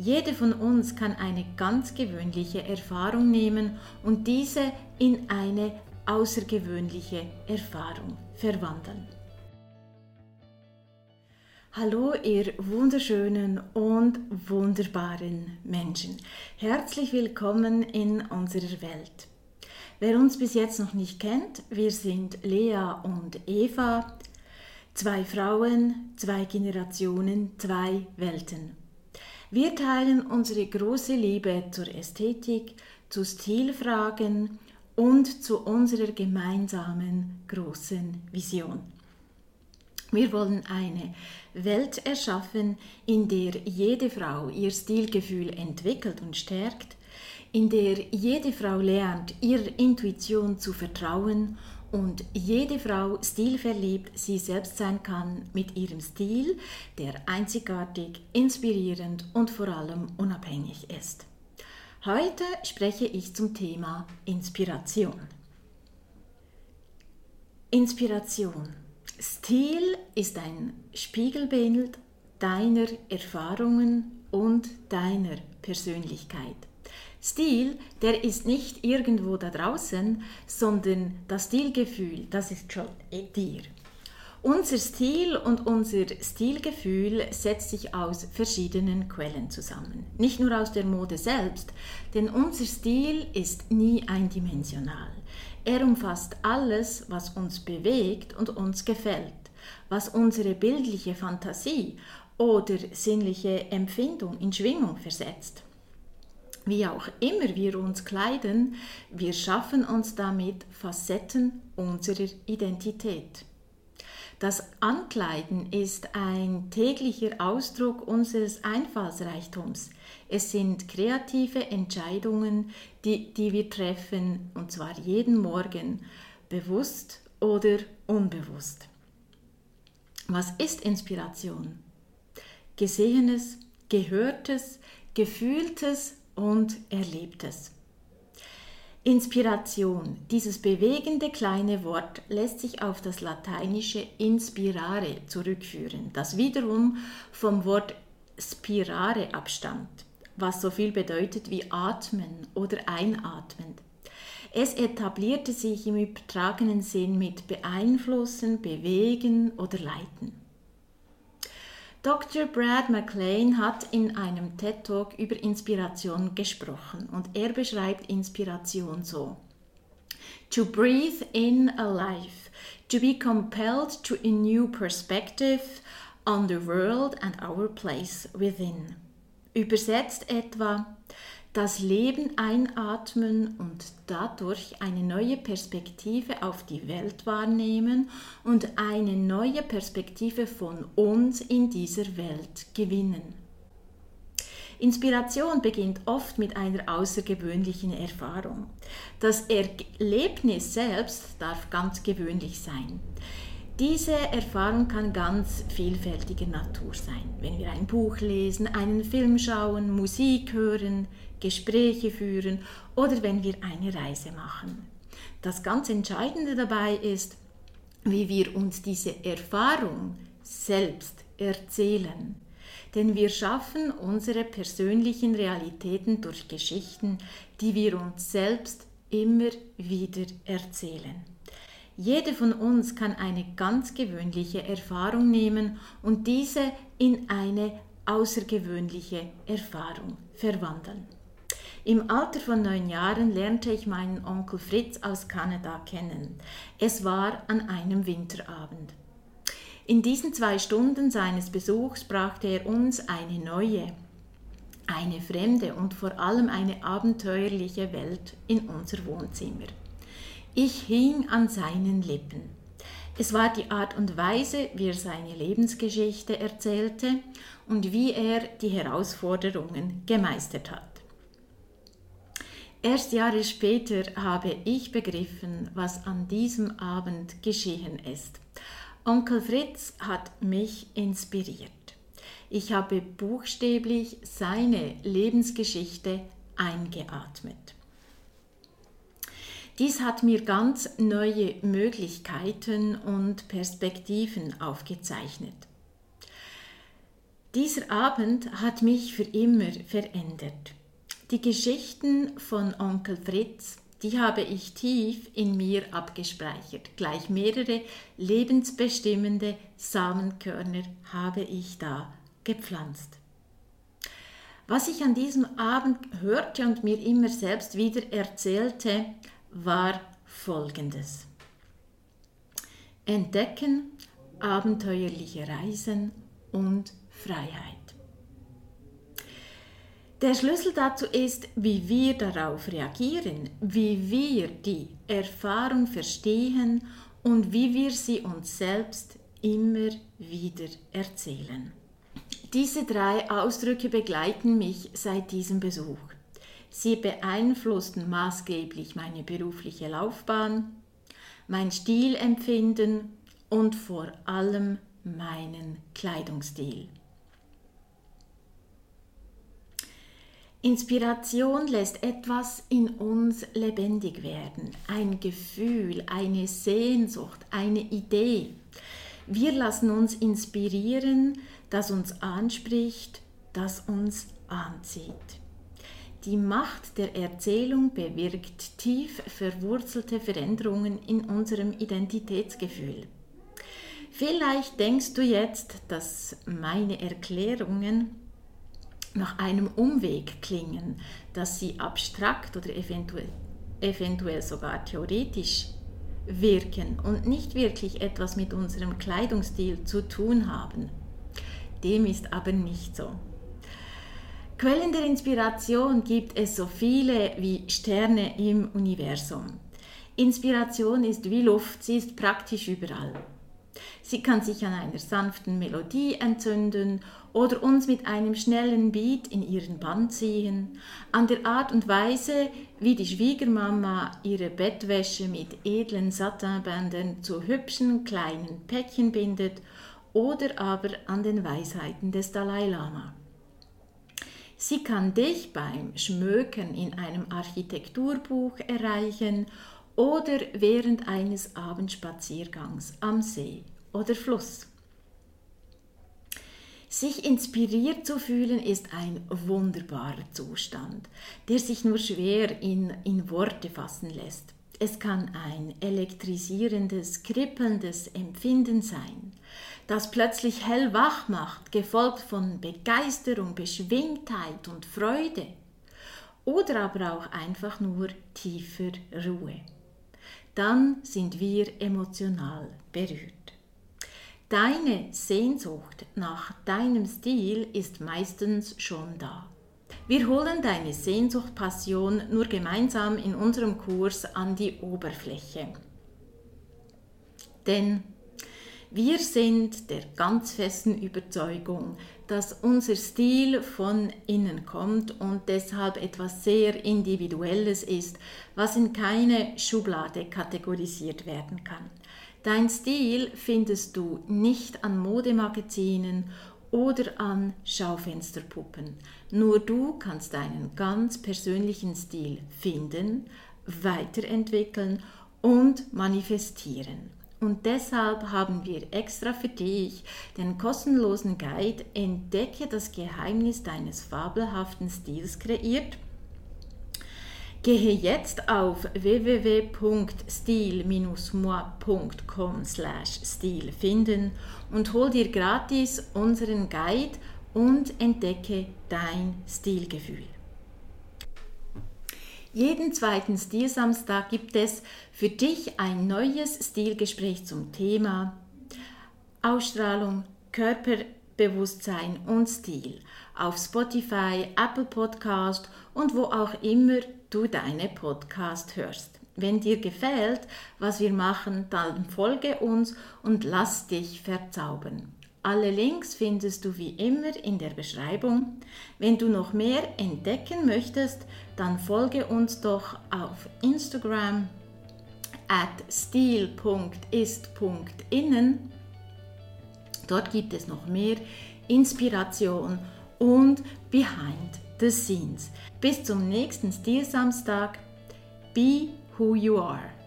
Jede von uns kann eine ganz gewöhnliche Erfahrung nehmen und diese in eine außergewöhnliche Erfahrung verwandeln. Hallo ihr wunderschönen und wunderbaren Menschen. Herzlich willkommen in unserer Welt. Wer uns bis jetzt noch nicht kennt, wir sind Lea und Eva, zwei Frauen, zwei Generationen, zwei Welten. Wir teilen unsere große Liebe zur Ästhetik, zu Stilfragen und zu unserer gemeinsamen großen Vision. Wir wollen eine Welt erschaffen, in der jede Frau ihr Stilgefühl entwickelt und stärkt, in der jede Frau lernt, ihrer Intuition zu vertrauen und jede Frau stilverliebt sie selbst sein kann mit ihrem Stil, der einzigartig, inspirierend und vor allem unabhängig ist. Heute spreche ich zum Thema Inspiration. Inspiration. Stil ist ein Spiegelbild deiner Erfahrungen und deiner Persönlichkeit. Stil, der ist nicht irgendwo da draußen, sondern das Stilgefühl, das ist schon in dir. Unser Stil und unser Stilgefühl setzt sich aus verschiedenen Quellen zusammen. Nicht nur aus der Mode selbst, denn unser Stil ist nie eindimensional. Er umfasst alles, was uns bewegt und uns gefällt, was unsere bildliche Fantasie oder sinnliche Empfindung in Schwingung versetzt. Wie auch immer wir uns kleiden, wir schaffen uns damit Facetten unserer Identität. Das Ankleiden ist ein täglicher Ausdruck unseres Einfallsreichtums. Es sind kreative Entscheidungen, die, die wir treffen, und zwar jeden Morgen, bewusst oder unbewusst. Was ist Inspiration? Gesehenes, Gehörtes, Gefühltes und Erlebtes. Inspiration. Dieses bewegende kleine Wort lässt sich auf das lateinische inspirare zurückführen, das wiederum vom Wort spirare abstammt, was so viel bedeutet wie atmen oder einatmen. Es etablierte sich im übertragenen Sinn mit beeinflussen, bewegen oder leiten. Dr. Brad McLean hat in einem TED Talk über Inspiration gesprochen und er beschreibt Inspiration so. To breathe in a life, to be compelled to a new perspective on the world and our place within. Übersetzt etwa, das Leben einatmen und dadurch eine neue Perspektive auf die Welt wahrnehmen und eine neue Perspektive von uns in dieser Welt gewinnen. Inspiration beginnt oft mit einer außergewöhnlichen Erfahrung. Das Erlebnis selbst darf ganz gewöhnlich sein. Diese Erfahrung kann ganz vielfältiger Natur sein. Wenn wir ein Buch lesen, einen Film schauen, Musik hören, Gespräche führen oder wenn wir eine Reise machen. Das ganz Entscheidende dabei ist, wie wir uns diese Erfahrung selbst erzählen. Denn wir schaffen unsere persönlichen Realitäten durch Geschichten, die wir uns selbst immer wieder erzählen. Jede von uns kann eine ganz gewöhnliche Erfahrung nehmen und diese in eine außergewöhnliche Erfahrung verwandeln. Im Alter von neun Jahren lernte ich meinen Onkel Fritz aus Kanada kennen. Es war an einem Winterabend. In diesen zwei Stunden seines Besuchs brachte er uns eine neue, eine fremde und vor allem eine abenteuerliche Welt in unser Wohnzimmer. Ich hing an seinen Lippen. Es war die Art und Weise, wie er seine Lebensgeschichte erzählte und wie er die Herausforderungen gemeistert hat. Erst Jahre später habe ich begriffen, was an diesem Abend geschehen ist. Onkel Fritz hat mich inspiriert. Ich habe buchstäblich seine Lebensgeschichte eingeatmet. Dies hat mir ganz neue Möglichkeiten und Perspektiven aufgezeichnet. Dieser Abend hat mich für immer verändert. Die Geschichten von Onkel Fritz, die habe ich tief in mir abgespeichert. Gleich mehrere lebensbestimmende Samenkörner habe ich da gepflanzt. Was ich an diesem Abend hörte und mir immer selbst wieder erzählte, war Folgendes. Entdecken, abenteuerliche Reisen und Freiheit. Der Schlüssel dazu ist, wie wir darauf reagieren, wie wir die Erfahrung verstehen und wie wir sie uns selbst immer wieder erzählen. Diese drei Ausdrücke begleiten mich seit diesem Besuch. Sie beeinflussten maßgeblich meine berufliche Laufbahn, mein Stilempfinden und vor allem meinen Kleidungsstil. Inspiration lässt etwas in uns lebendig werden, ein Gefühl, eine Sehnsucht, eine Idee. Wir lassen uns inspirieren, das uns anspricht, das uns anzieht. Die Macht der Erzählung bewirkt tief verwurzelte Veränderungen in unserem Identitätsgefühl. Vielleicht denkst du jetzt, dass meine Erklärungen nach einem Umweg klingen, dass sie abstrakt oder eventuell, eventuell sogar theoretisch wirken und nicht wirklich etwas mit unserem Kleidungsstil zu tun haben. Dem ist aber nicht so. Quellen der Inspiration gibt es so viele wie Sterne im Universum. Inspiration ist wie Luft, sie ist praktisch überall. Sie kann sich an einer sanften Melodie entzünden oder uns mit einem schnellen Beat in ihren Bann ziehen, an der Art und Weise, wie die Schwiegermama ihre Bettwäsche mit edlen Satinbändern zu hübschen kleinen Päckchen bindet oder aber an den Weisheiten des Dalai Lama. Sie kann dich beim Schmökern in einem Architekturbuch erreichen oder während eines Abendspaziergangs am See oder Fluss. Sich inspiriert zu fühlen ist ein wunderbarer Zustand, der sich nur schwer in, in Worte fassen lässt. Es kann ein elektrisierendes, kribbelndes Empfinden sein, das plötzlich hellwach macht, gefolgt von Begeisterung, Beschwingtheit und Freude. Oder aber auch einfach nur tiefer Ruhe. Dann sind wir emotional berührt. Deine Sehnsucht nach deinem Stil ist meistens schon da. Wir holen deine Sehnsucht, Passion nur gemeinsam in unserem Kurs an die Oberfläche. Denn wir sind der ganz festen Überzeugung, dass unser Stil von innen kommt und deshalb etwas sehr Individuelles ist, was in keine Schublade kategorisiert werden kann. Dein Stil findest du nicht an Modemagazinen oder an Schaufensterpuppen. Nur du kannst deinen ganz persönlichen Stil finden, weiterentwickeln und manifestieren. Und deshalb haben wir extra für dich den kostenlosen Guide Entdecke das Geheimnis deines fabelhaften Stils kreiert Gehe jetzt auf www.stil-moi.com stil finden und hol dir gratis unseren Guide und entdecke dein Stilgefühl. Jeden zweiten Stilsamstag gibt es für dich ein neues Stilgespräch zum Thema Ausstrahlung, Körperbewusstsein und Stil auf Spotify, Apple Podcast und wo auch immer du deine Podcast hörst. Wenn dir gefällt, was wir machen, dann folge uns und lass dich verzaubern. Alle Links findest du wie immer in der Beschreibung. Wenn du noch mehr entdecken möchtest, dann folge uns doch auf Instagram at stil.ist.innen. Dort gibt es noch mehr Inspiration und Behind the Scenes. Bis zum nächsten Stilsamstag. Be who you are.